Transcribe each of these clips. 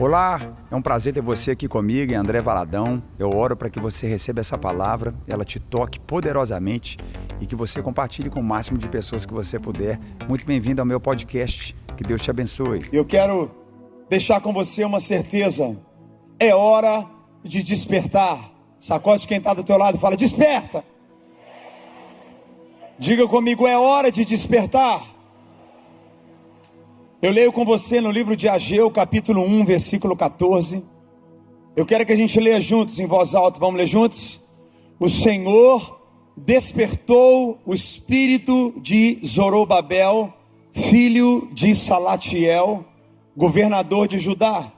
Olá, é um prazer ter você aqui comigo, André Valadão. Eu oro para que você receba essa palavra, ela te toque poderosamente e que você compartilhe com o máximo de pessoas que você puder. Muito bem-vindo ao meu podcast. Que Deus te abençoe. Eu quero deixar com você uma certeza. É hora de despertar. Sacode quem está do teu lado e fala: desperta. Diga comigo, é hora de despertar. Eu leio com você no livro de Ageu, capítulo 1, versículo 14. Eu quero que a gente leia juntos, em voz alta. Vamos ler juntos? O Senhor despertou o espírito de Zorobabel, filho de Salatiel, governador de Judá,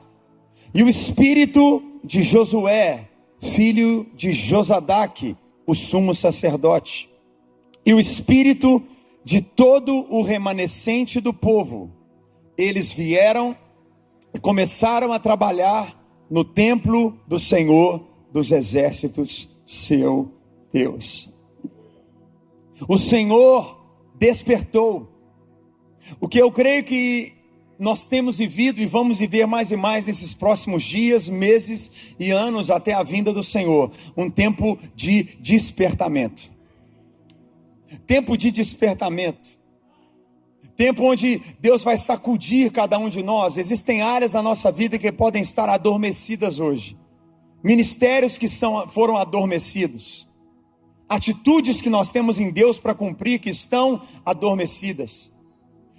e o espírito de Josué, filho de Josadaque, o sumo sacerdote, e o espírito de todo o remanescente do povo eles vieram e começaram a trabalhar no templo do Senhor dos exércitos, seu Deus. O Senhor despertou. O que eu creio que nós temos vivido e vamos viver mais e mais nesses próximos dias, meses e anos até a vinda do Senhor, um tempo de despertamento. Tempo de despertamento tempo onde Deus vai sacudir cada um de nós. Existem áreas da nossa vida que podem estar adormecidas hoje, ministérios que são, foram adormecidos, atitudes que nós temos em Deus para cumprir que estão adormecidas.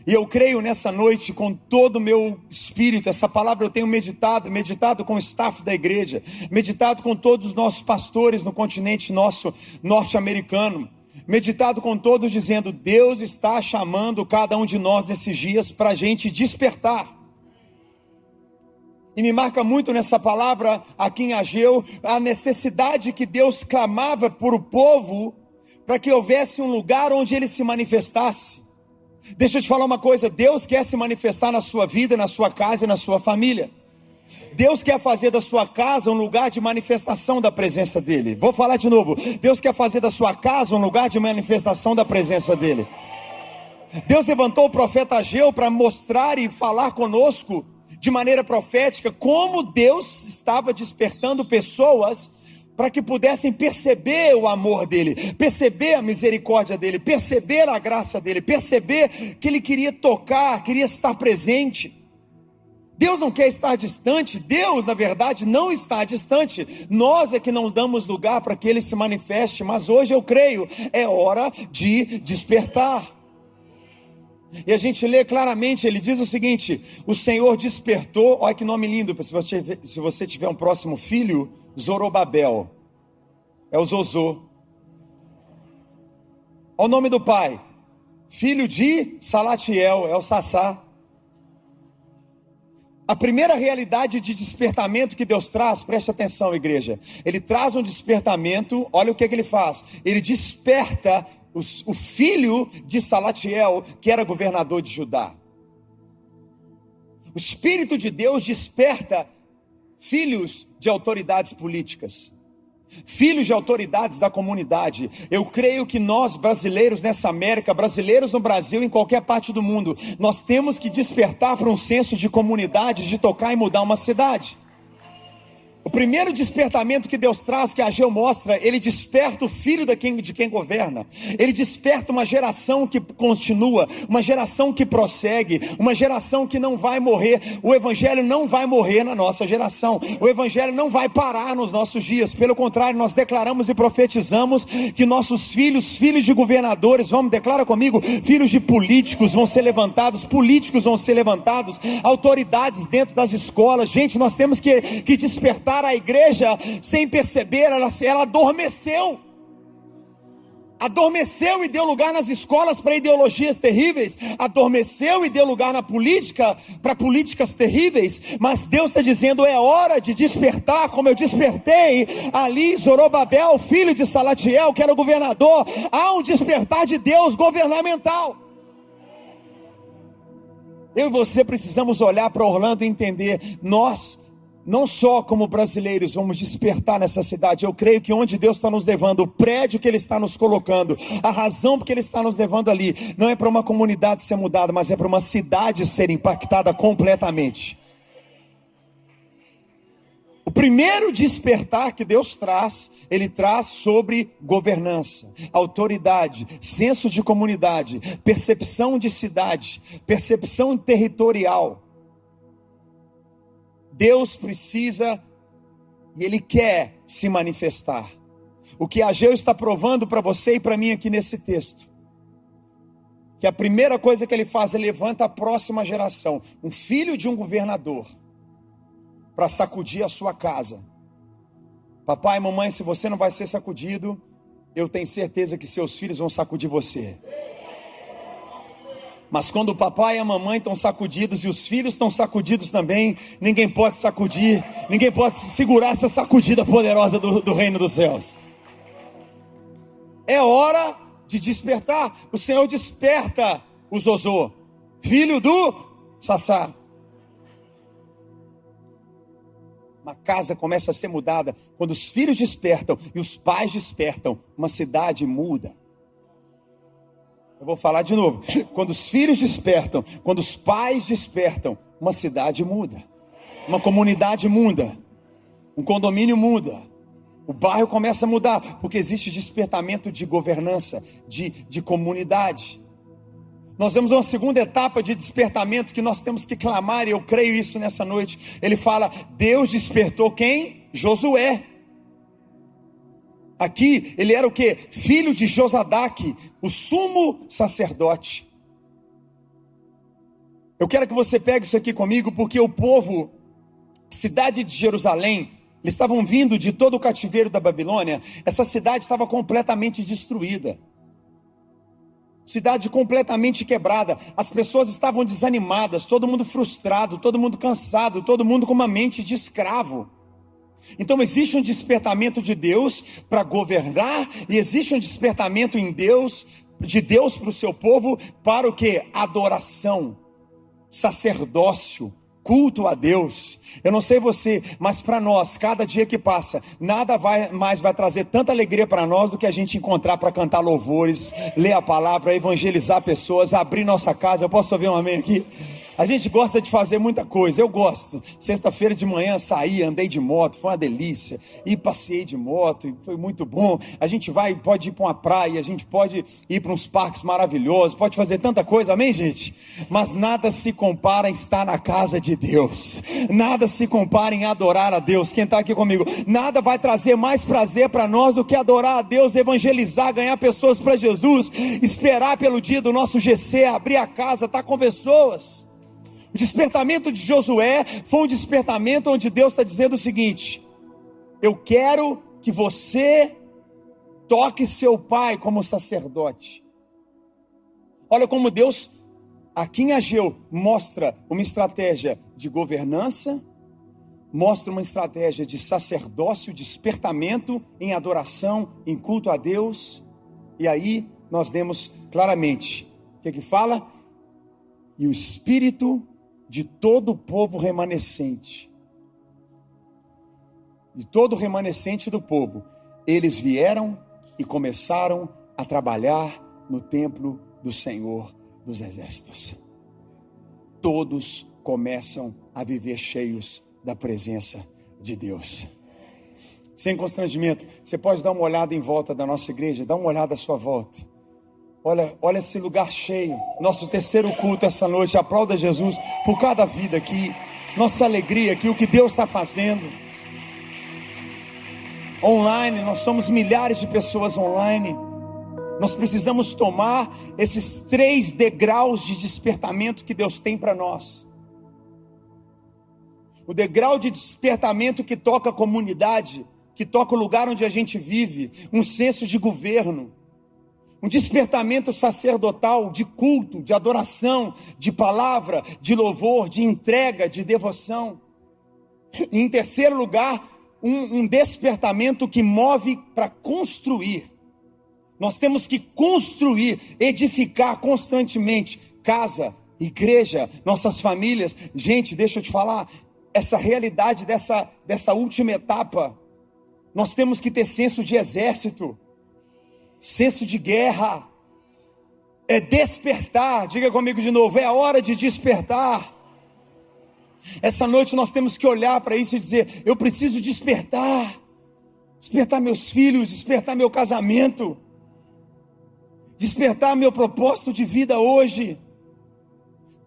E eu creio nessa noite com todo o meu espírito, essa palavra eu tenho meditado, meditado com o staff da igreja, meditado com todos os nossos pastores no continente nosso norte-americano meditado com todos, dizendo: Deus está chamando cada um de nós nesses dias para a gente despertar. E me marca muito nessa palavra aqui em Ageu a necessidade que Deus clamava por o povo para que houvesse um lugar onde ele se manifestasse. Deixa eu te falar uma coisa: Deus quer se manifestar na sua vida, na sua casa e na sua família. Deus quer fazer da sua casa um lugar de manifestação da presença dEle. Vou falar de novo. Deus quer fazer da sua casa um lugar de manifestação da presença dEle. Deus levantou o profeta Ageu para mostrar e falar conosco de maneira profética como Deus estava despertando pessoas para que pudessem perceber o amor dele, perceber a misericórdia dele, perceber a graça dele, perceber que ele queria tocar, queria estar presente. Deus não quer estar distante, Deus, na verdade, não está distante. Nós é que não damos lugar para que ele se manifeste, mas hoje eu creio, é hora de despertar. E a gente lê claramente, ele diz o seguinte: o Senhor despertou, olha que nome lindo, se você, se você tiver um próximo filho, Zorobabel, é o Zozô. Olha o nome do pai, filho de Salatiel, é o Sassá. A primeira realidade de despertamento que Deus traz, preste atenção, igreja. Ele traz um despertamento, olha o que, é que ele faz. Ele desperta os, o filho de Salatiel, que era governador de Judá. O Espírito de Deus desperta filhos de autoridades políticas filhos de autoridades da comunidade. Eu creio que nós, brasileiros nessa América, brasileiros no Brasil, em qualquer parte do mundo, nós temos que despertar para um senso de comunidade, de tocar e mudar uma cidade. Primeiro despertamento que Deus traz, que a Ageu mostra, ele desperta o filho de quem, de quem governa. Ele desperta uma geração que continua, uma geração que prossegue, uma geração que não vai morrer. O Evangelho não vai morrer na nossa geração. O Evangelho não vai parar nos nossos dias. Pelo contrário, nós declaramos e profetizamos que nossos filhos, filhos de governadores, vamos, declara comigo, filhos de políticos vão ser levantados, políticos vão ser levantados, autoridades dentro das escolas. Gente, nós temos que, que despertar a igreja sem perceber, ela, ela adormeceu. Adormeceu e deu lugar nas escolas para ideologias terríveis, adormeceu e deu lugar na política para políticas terríveis, mas Deus está dizendo: é hora de despertar, como eu despertei ali, Zorobabel, filho de Salatiel, que era o governador. Há um despertar de Deus governamental. Eu e você precisamos olhar para Orlando e entender: nós não só como brasileiros vamos despertar nessa cidade, eu creio que onde Deus está nos levando, o prédio que Ele está nos colocando, a razão porque Ele está nos levando ali, não é para uma comunidade ser mudada, mas é para uma cidade ser impactada completamente. O primeiro despertar que Deus traz, ele traz sobre governança, autoridade, senso de comunidade, percepção de cidade, percepção territorial. Deus precisa e ele quer se manifestar. O que Ageu está provando para você e para mim aqui nesse texto que a primeira coisa que ele faz é levanta a próxima geração, um filho de um governador, para sacudir a sua casa. Papai mamãe, se você não vai ser sacudido, eu tenho certeza que seus filhos vão sacudir você. Mas quando o papai e a mamãe estão sacudidos e os filhos estão sacudidos também, ninguém pode sacudir, ninguém pode segurar essa sacudida poderosa do, do reino dos céus. É hora de despertar. O Senhor desperta o Zozô, filho do Sassá. Uma casa começa a ser mudada quando os filhos despertam e os pais despertam, uma cidade muda. Eu vou falar de novo. Quando os filhos despertam, quando os pais despertam, uma cidade muda. Uma comunidade muda. Um condomínio muda. O bairro começa a mudar, porque existe despertamento de governança, de, de comunidade. Nós vemos uma segunda etapa de despertamento que nós temos que clamar, e eu creio isso nessa noite. Ele fala: Deus despertou quem? Josué. Aqui ele era o que? Filho de Josadaque, o sumo sacerdote. Eu quero que você pegue isso aqui comigo, porque o povo, cidade de Jerusalém, eles estavam vindo de todo o cativeiro da Babilônia. Essa cidade estava completamente destruída. Cidade completamente quebrada. As pessoas estavam desanimadas, todo mundo frustrado, todo mundo cansado, todo mundo com uma mente de escravo. Então existe um despertamento de Deus para governar e existe um despertamento em Deus de Deus para o seu povo para o que? Adoração, sacerdócio, culto a Deus. Eu não sei você, mas para nós, cada dia que passa, nada vai, mais vai trazer tanta alegria para nós do que a gente encontrar para cantar louvores, ler a palavra, evangelizar pessoas, abrir nossa casa. Eu posso ouvir um amém aqui? A gente gosta de fazer muita coisa, eu gosto. Sexta-feira de manhã saí, andei de moto, foi uma delícia. E passei de moto, foi muito bom. A gente vai, pode ir para uma praia, a gente pode ir para uns parques maravilhosos, pode fazer tanta coisa, amém, gente? Mas nada se compara em estar na casa de Deus. Nada se compara em adorar a Deus. Quem está aqui comigo? Nada vai trazer mais prazer para nós do que adorar a Deus, evangelizar, ganhar pessoas para Jesus, esperar pelo dia do nosso GC, abrir a casa, estar tá com pessoas. O despertamento de Josué foi um despertamento onde Deus está dizendo o seguinte: eu quero que você toque seu pai como sacerdote. Olha como Deus, aqui em Ageu, mostra uma estratégia de governança, mostra uma estratégia de sacerdócio, despertamento em adoração, em culto a Deus. E aí nós vemos claramente o que, que fala? E o Espírito de todo o povo remanescente, de todo o remanescente do povo, eles vieram e começaram a trabalhar no templo do Senhor dos Exércitos. Todos começam a viver cheios da presença de Deus. Sem constrangimento, você pode dar uma olhada em volta da nossa igreja, dá uma olhada à sua volta. Olha, olha esse lugar cheio. Nosso terceiro culto essa noite. Aplauda Jesus por cada vida aqui. Nossa alegria aqui, o que Deus está fazendo. Online, nós somos milhares de pessoas online. Nós precisamos tomar esses três degraus de despertamento que Deus tem para nós. O degrau de despertamento que toca a comunidade, que toca o lugar onde a gente vive, um senso de governo um despertamento sacerdotal de culto, de adoração, de palavra, de louvor, de entrega, de devoção. E em terceiro lugar, um, um despertamento que move para construir. Nós temos que construir, edificar constantemente casa, igreja, nossas famílias. Gente, deixa eu te falar, essa realidade dessa, dessa última etapa, nós temos que ter senso de exército senso de guerra, é despertar. Diga comigo de novo: é a hora de despertar. Essa noite nós temos que olhar para isso e dizer: eu preciso despertar, despertar meus filhos, despertar meu casamento, despertar meu propósito de vida hoje.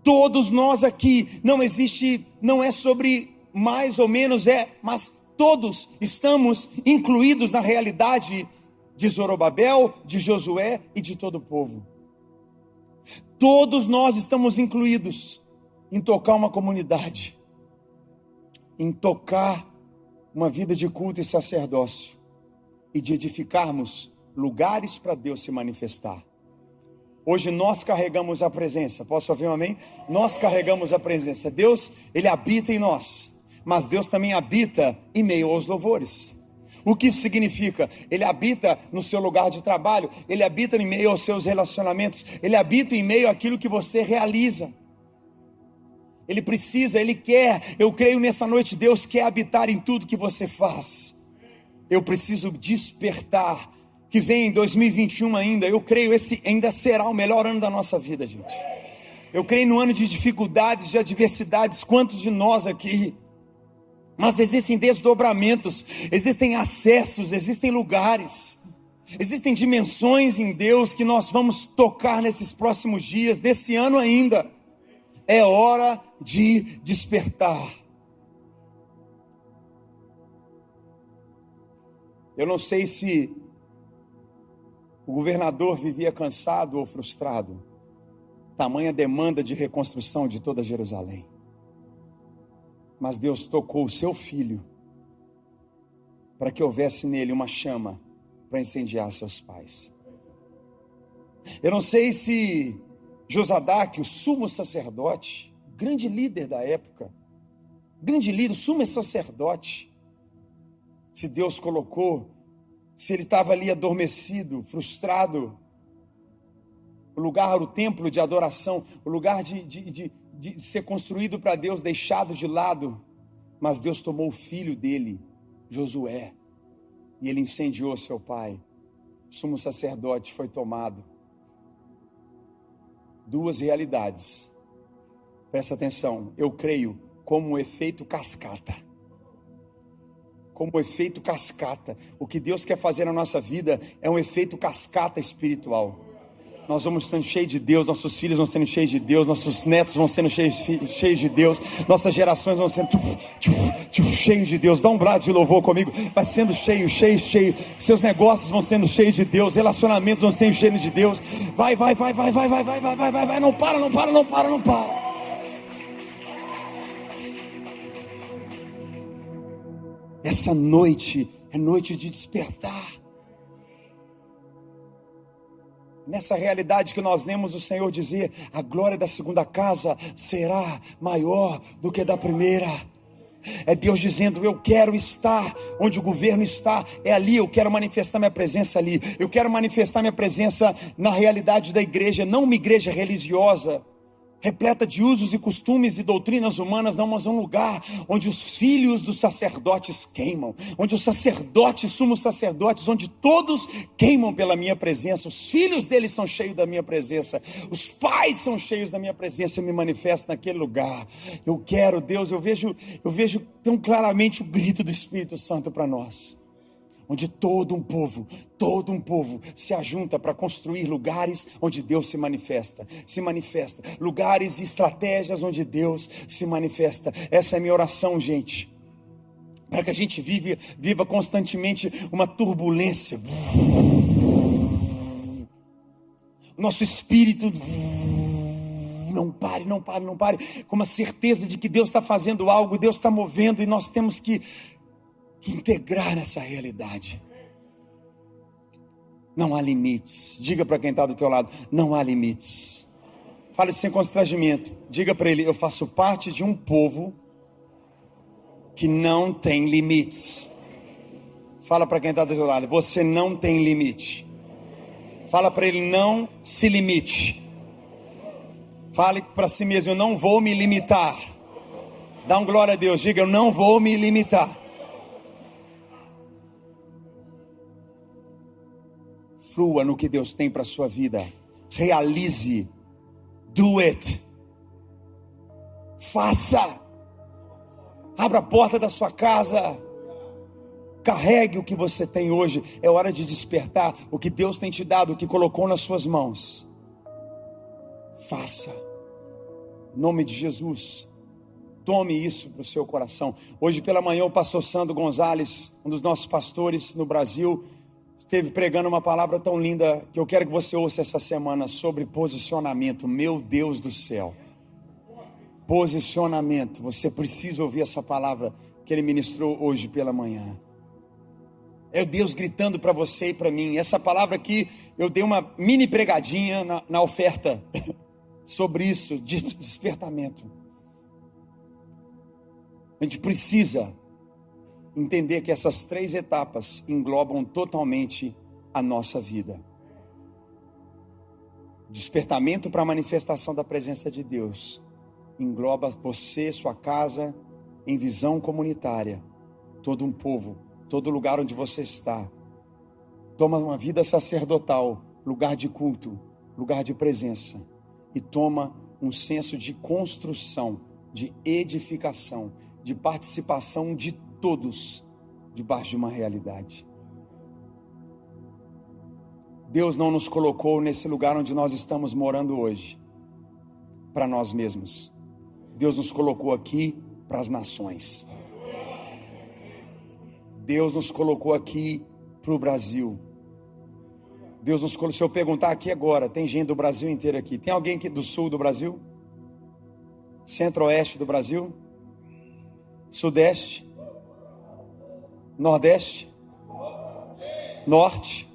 Todos nós aqui, não existe, não é sobre mais ou menos, é, mas todos estamos incluídos na realidade de Zorobabel, de Josué e de todo o povo. Todos nós estamos incluídos em tocar uma comunidade, em tocar uma vida de culto e sacerdócio e de edificarmos lugares para Deus se manifestar. Hoje nós carregamos a presença. Posso ouvir um amém? Nós carregamos a presença. Deus, ele habita em nós, mas Deus também habita em meio aos louvores. O que isso significa? Ele habita no seu lugar de trabalho, ele habita em meio aos seus relacionamentos, ele habita em meio àquilo que você realiza. Ele precisa, ele quer. Eu creio nessa noite, Deus quer habitar em tudo que você faz. Eu preciso despertar. Que vem em 2021 ainda, eu creio esse ainda será o melhor ano da nossa vida, gente. Eu creio no ano de dificuldades, de adversidades. Quantos de nós aqui? Mas existem desdobramentos, existem acessos, existem lugares, existem dimensões em Deus que nós vamos tocar nesses próximos dias, desse ano ainda. É hora de despertar. Eu não sei se o governador vivia cansado ou frustrado, tamanha demanda de reconstrução de toda Jerusalém. Mas Deus tocou o seu filho para que houvesse nele uma chama para incendiar seus pais. Eu não sei se Josadaque, o sumo sacerdote, grande líder da época, grande líder, sumo sacerdote, se Deus colocou, se ele estava ali adormecido, frustrado, o lugar, o templo de adoração, o lugar de, de, de, de ser construído para Deus, deixado de lado, mas Deus tomou o filho dele, Josué, e ele incendiou seu pai. O sumo sacerdote foi tomado. Duas realidades. Presta atenção, eu creio como um efeito cascata. Como um efeito cascata. O que Deus quer fazer na nossa vida é um efeito cascata espiritual nós vamos sendo cheios de Deus, nossos filhos vão sendo cheios de Deus, nossos netos vão sendo cheios, cheios de Deus, nossas gerações vão sendo cheios de Deus. Dá um brado de louvor comigo, vai sendo cheio, cheio, cheio. Seus negócios vão sendo cheios de Deus, relacionamentos vão sendo cheios de Deus. Vai, vai, vai, vai, vai, vai, vai, vai, vai, vai, vai, não para, não para, não para, não para. Essa noite é noite de despertar. Nessa realidade que nós lemos o Senhor dizer: a glória da segunda casa será maior do que da primeira. É Deus dizendo: Eu quero estar onde o governo está, é ali, eu quero manifestar minha presença ali. Eu quero manifestar minha presença na realidade da igreja, não uma igreja religiosa, repleta de usos e costumes e doutrinas humanas, não, mas um lugar onde os filhos dos sacerdotes queimam, onde os sacerdotes, sumos sacerdotes, onde todos queimam pela minha presença, os filhos deles são cheios da minha presença, os pais são cheios da minha presença, eu me manifesto naquele lugar. Eu quero, Deus, eu vejo, eu vejo tão claramente o grito do Espírito Santo para nós onde todo um povo, todo um povo se ajunta para construir lugares onde Deus se manifesta, se manifesta, lugares e estratégias onde Deus se manifesta. Essa é a minha oração, gente. Para que a gente vive, viva constantemente uma turbulência. Nosso espírito não pare, não pare, não pare, com uma certeza de que Deus está fazendo algo, Deus está movendo e nós temos que integrar essa realidade. Não há limites. Diga para quem está do teu lado, não há limites. Fale sem constrangimento. Diga para ele, eu faço parte de um povo que não tem limites. Fala para quem está do teu lado, você não tem limite. Fala para ele, não se limite. Fale para si mesmo, eu não vou me limitar. Dá um glória a Deus, diga, eu não vou me limitar. Flua no que Deus tem para a sua vida. Realize. Do it. Faça. Abra a porta da sua casa. Carregue o que você tem hoje. É hora de despertar o que Deus tem te dado, o que colocou nas suas mãos. Faça. Em nome de Jesus. Tome isso para o seu coração. Hoje pela manhã, o pastor Sandro Gonzalez, um dos nossos pastores no Brasil, esteve pregando uma palavra tão linda que eu quero que você ouça essa semana sobre posicionamento. Meu Deus do céu. Posicionamento. Você precisa ouvir essa palavra que ele ministrou hoje pela manhã. É Deus gritando para você e para mim. Essa palavra aqui, eu dei uma mini pregadinha na, na oferta sobre isso, de despertamento. A gente precisa entender que essas três etapas englobam totalmente a nossa vida. Despertamento para a manifestação da presença de Deus engloba você, sua casa, em visão comunitária, todo um povo, todo lugar onde você está. Toma uma vida sacerdotal, lugar de culto, lugar de presença, e toma um senso de construção, de edificação, de participação de todos debaixo de uma realidade. Deus não nos colocou nesse lugar onde nós estamos morando hoje para nós mesmos. Deus nos colocou aqui para as nações. Deus nos colocou aqui para o Brasil. Deus nos colocou. Se eu perguntar aqui agora, tem gente do Brasil inteiro aqui. Tem alguém aqui do sul do Brasil? Centro-oeste do Brasil? Sudeste? Nordeste? Norte?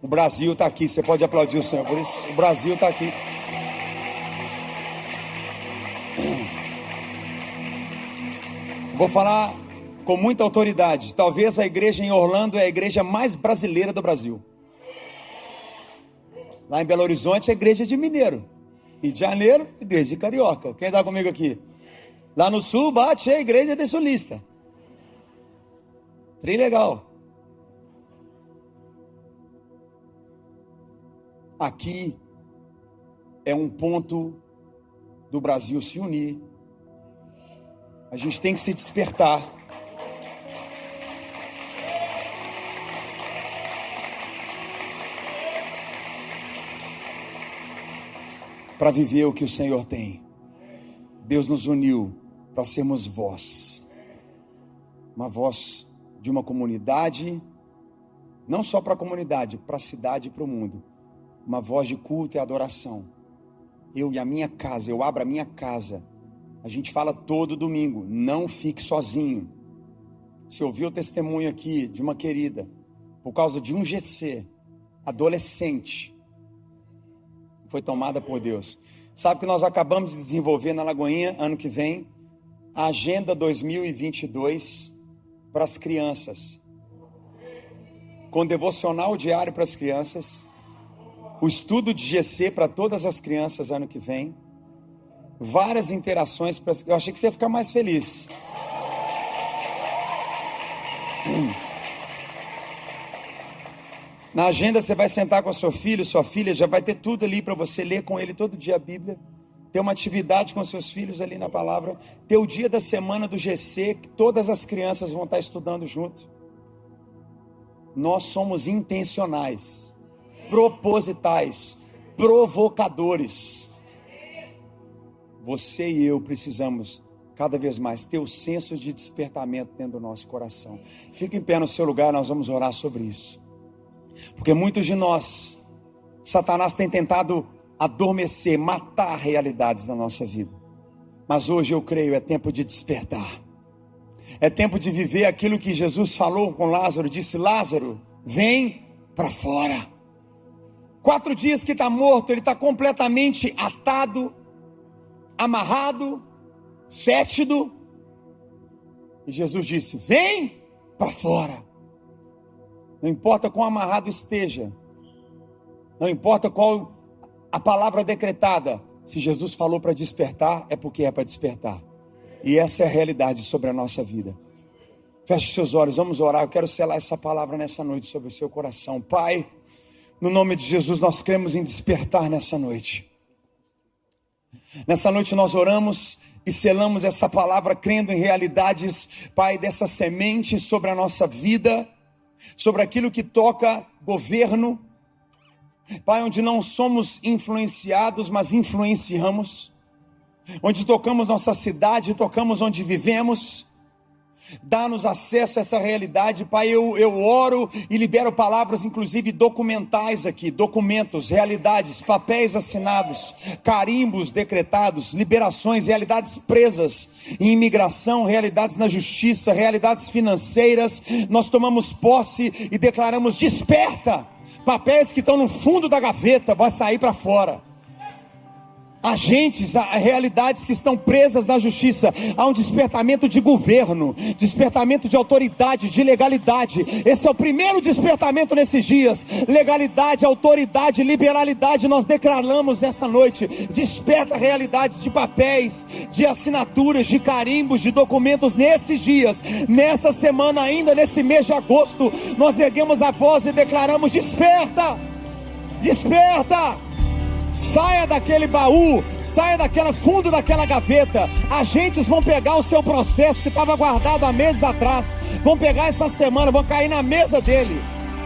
O Brasil está aqui, você pode aplaudir o Senhor por isso. O Brasil está aqui. Vou falar com muita autoridade. Talvez a igreja em Orlando é a igreja mais brasileira do Brasil. Lá em Belo Horizonte é a igreja de Mineiro. Rio de Janeiro, igreja de Carioca. Quem está comigo aqui? Lá no sul bate a igreja de sulista. Tri legal. Aqui é um ponto do Brasil se unir. A gente tem que se despertar. Para viver o que o Senhor tem. Deus nos uniu para sermos voz, uma voz de uma comunidade, não só para a comunidade, para a cidade e para o mundo, uma voz de culto e adoração. Eu e a minha casa, eu abro a minha casa. A gente fala todo domingo, não fique sozinho. Você ouviu o testemunho aqui de uma querida, por causa de um GC, adolescente, foi tomada por Deus. Sabe que nós acabamos de desenvolver na Lagoinha, ano que vem, a Agenda 2022 para as crianças. Com devocional diário para as crianças, o estudo de GC para todas as crianças ano que vem, várias interações. Eu achei que você ia ficar mais feliz. Na agenda você vai sentar com seu filho, sua filha, já vai ter tudo ali para você ler com ele todo dia a Bíblia ter uma atividade com seus filhos ali na palavra, ter o dia da semana do GC, que todas as crianças vão estar estudando junto. Nós somos intencionais, propositais, provocadores. Você e eu precisamos cada vez mais ter o senso de despertamento dentro do nosso coração. Fique em pé no seu lugar, nós vamos orar sobre isso. Porque muitos de nós, Satanás tem tentado adormecer, matar realidades na nossa vida. Mas hoje eu creio, é tempo de despertar. É tempo de viver aquilo que Jesus falou com Lázaro, disse: Lázaro, vem para fora. Quatro dias que está morto, ele está completamente atado, amarrado, fétido. E Jesus disse: Vem para fora. Não importa quão amarrado esteja, não importa qual a palavra decretada, se Jesus falou para despertar, é porque é para despertar. E essa é a realidade sobre a nossa vida. Feche seus olhos, vamos orar. Eu quero selar essa palavra nessa noite sobre o seu coração. Pai, no nome de Jesus, nós cremos em despertar nessa noite. Nessa noite nós oramos e selamos essa palavra crendo em realidades, Pai, dessa semente sobre a nossa vida, sobre aquilo que toca governo, Pai, onde não somos influenciados, mas influenciamos, onde tocamos nossa cidade, tocamos onde vivemos, Dá-nos acesso a essa realidade, Pai. Eu, eu oro e libero palavras, inclusive documentais aqui, documentos, realidades, papéis assinados, carimbos decretados, liberações, realidades presas em imigração, realidades na justiça, realidades financeiras. Nós tomamos posse e declaramos: desperta! Papéis que estão no fundo da gaveta, vai sair para fora agentes, realidades que estão presas na justiça. Há um despertamento de governo, despertamento de autoridade, de legalidade. Esse é o primeiro despertamento nesses dias. Legalidade, autoridade, liberalidade. Nós declaramos essa noite. Desperta realidades de papéis, de assinaturas, de carimbos, de documentos nesses dias, nessa semana ainda, nesse mês de agosto. Nós erguemos a voz e declaramos: desperta! Desperta! Saia daquele baú, saia daquele fundo daquela gaveta. Agentes vão pegar o seu processo que estava guardado há meses atrás, vão pegar essa semana, vão cair na mesa dele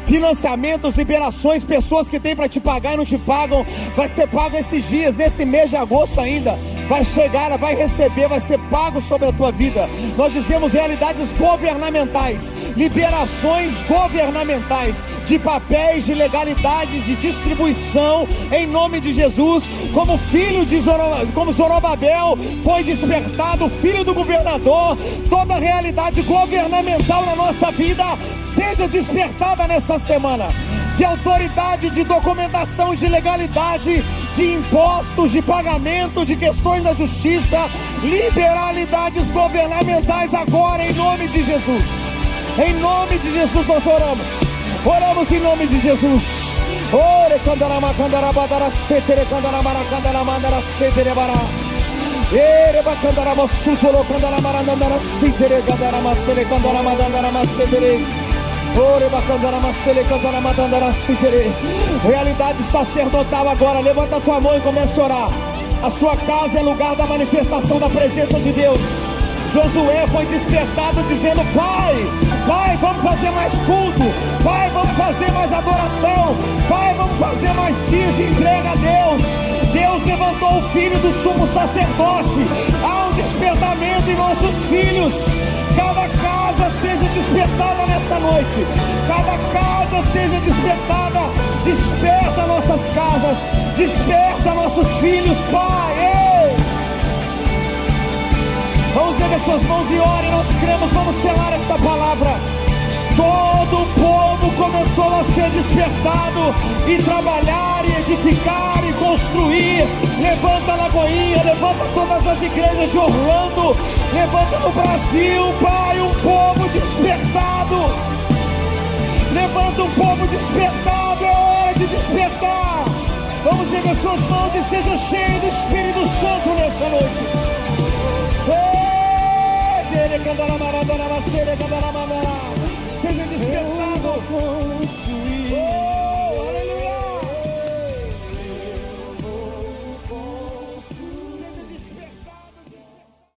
financiamentos, liberações, pessoas que têm para te pagar e não te pagam, vai ser pago esses dias, nesse mês de agosto ainda. Vai chegar, vai receber, vai ser pago sobre a tua vida. Nós dizemos realidades governamentais, liberações governamentais de papéis, de legalidades, de distribuição, em nome de Jesus, como filho de Zorobabel, como Zorobabel foi despertado, filho do governador, toda realidade governamental na nossa vida seja despertada nessa essa semana de autoridade, de documentação, de legalidade, de impostos, de pagamento, de questões da justiça, liberalidades governamentais agora em nome de Jesus. Em nome de Jesus nós oramos. Oramos em nome de Jesus. Ore candarama candarabadara setere candaramara candaramandara setere. Ere candaramara setere. Realidade sacerdotal agora. Levanta a tua mão e comece a orar. A sua casa é lugar da manifestação da presença de Deus. Josué foi despertado dizendo: Pai, Pai, vamos fazer mais culto. Pai, vamos fazer mais adoração. Pai, vamos fazer mais dias de entrega a Deus. Deus levantou o filho do sumo sacerdote. Há um despertamento em nossos filhos. Cada casa seja despertada nessa noite. Cada casa seja despertada. Desperta nossas casas. Desperta nossos filhos, Pai. Ei! Vamos erguer suas mãos e ore. Nós cremos, vamos selar essa palavra. Todo o povo começou a ser despertado e trabalhar e edificar e construir. Levanta a Lagoinha, levanta todas as igrejas de Orlando, levanta no Brasil, Pai, um povo despertado. Levanta um povo despertado, é hora de despertar. Vamos erguer suas mãos e seja cheio do Espírito Santo nessa noite. Ei, seja despertado.